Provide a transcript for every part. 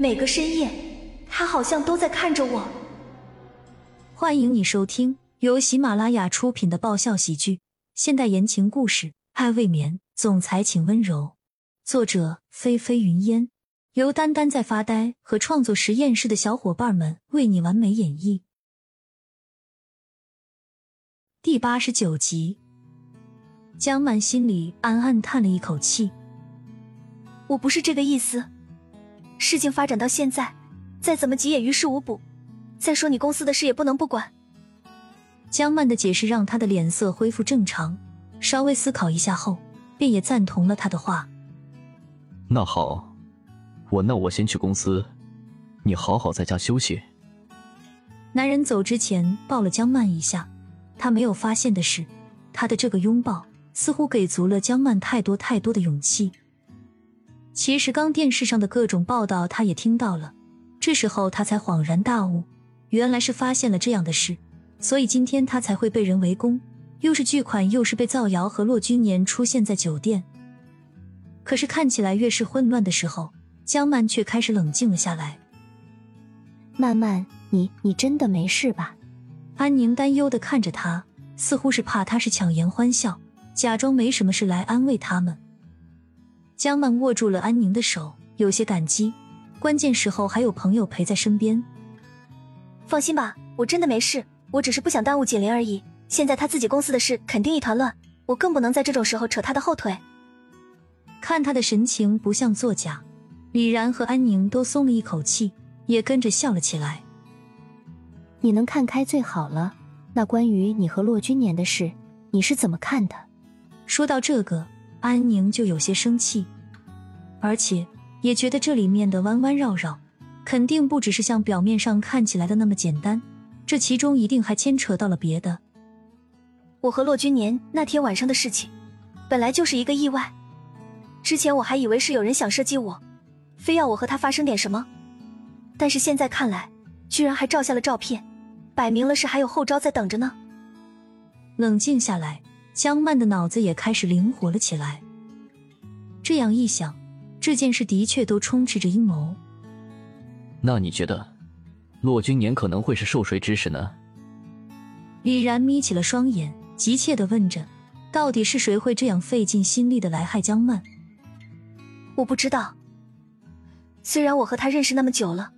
每个深夜，他好像都在看着我。欢迎你收听由喜马拉雅出品的爆笑喜剧、现代言情故事《爱未眠》，总裁请温柔。作者：菲菲云烟，由丹丹在发呆和创作实验室的小伙伴们为你完美演绎。第八十九集，江曼心里暗暗叹了一口气。我不是这个意思。事情发展到现在，再怎么急也于事无补。再说你公司的事也不能不管。江曼的解释让他的脸色恢复正常，稍微思考一下后，便也赞同了他的话。那好，我那我先去公司，你好好在家休息。男人走之前抱了江曼一下。他没有发现的是，他的这个拥抱似乎给足了江曼太多太多的勇气。其实刚电视上的各种报道，他也听到了。这时候他才恍然大悟，原来是发现了这样的事，所以今天他才会被人围攻，又是巨款，又是被造谣和骆君年出现在酒店。可是看起来越是混乱的时候，江曼却开始冷静了下来。曼曼，你你真的没事吧？安宁担忧的看着他，似乎是怕他是强颜欢笑，假装没什么事来安慰他们。江曼握住了安宁的手，有些感激，关键时候还有朋友陪在身边。放心吧，我真的没事，我只是不想耽误锦麟而已。现在他自己公司的事肯定一团乱，我更不能在这种时候扯他的后腿。看他的神情不像作假，李然和安宁都松了一口气，也跟着笑了起来。你能看开最好了。那关于你和骆君年的事，你是怎么看的？说到这个，安宁就有些生气，而且也觉得这里面的弯弯绕绕，肯定不只是像表面上看起来的那么简单，这其中一定还牵扯到了别的。我和骆君年那天晚上的事情，本来就是一个意外。之前我还以为是有人想设计我，非要我和他发生点什么，但是现在看来，居然还照下了照片。摆明了是还有后招在等着呢。冷静下来，江曼的脑子也开始灵活了起来。这样一想，这件事的确都充斥着阴谋。那你觉得，骆君年可能会是受谁指使呢？李然眯起了双眼，急切的问着：“到底是谁会这样费尽心力的来害江曼？”我不知道。虽然我和他认识那么久了。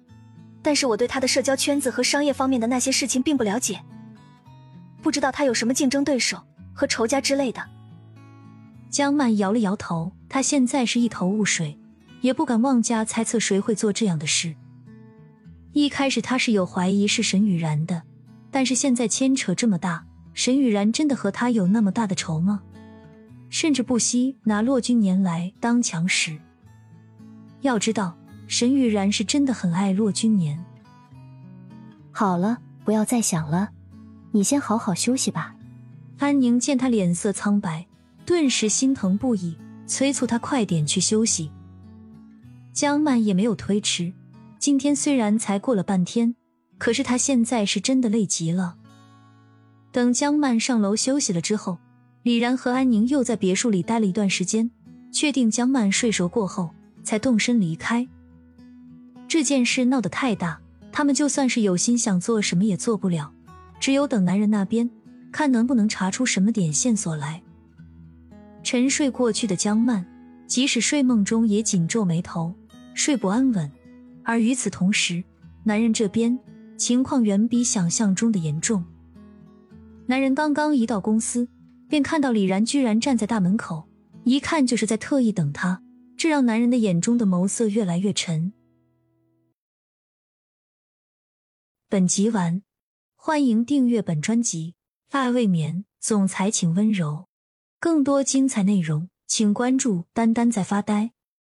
但是我对他的社交圈子和商业方面的那些事情并不了解，不知道他有什么竞争对手和仇家之类的。江曼摇了摇头，他现在是一头雾水，也不敢妄加猜测谁会做这样的事。一开始他是有怀疑是沈雨然的，但是现在牵扯这么大，沈雨然真的和他有那么大的仇吗？甚至不惜拿骆君年来当强使。要知道。沈雨然是真的很爱骆君年。好了，不要再想了，你先好好休息吧。安宁见他脸色苍白，顿时心疼不已，催促他快点去休息。江曼也没有推迟，今天虽然才过了半天，可是他现在是真的累极了。等江曼上楼休息了之后，李然和安宁又在别墅里待了一段时间，确定江曼睡熟过后，才动身离开。这件事闹得太大，他们就算是有心想做什么也做不了，只有等男人那边看能不能查出什么点线索来。沉睡过去的江曼，即使睡梦中也紧皱眉头，睡不安稳。而与此同时，男人这边情况远比想象中的严重。男人刚刚一到公司，便看到李然居然站在大门口，一看就是在特意等他，这让男人的眼中的眸色越来越沉。本集完，欢迎订阅本专辑《爱未眠》，总裁请温柔。更多精彩内容，请关注“丹丹在发呆”。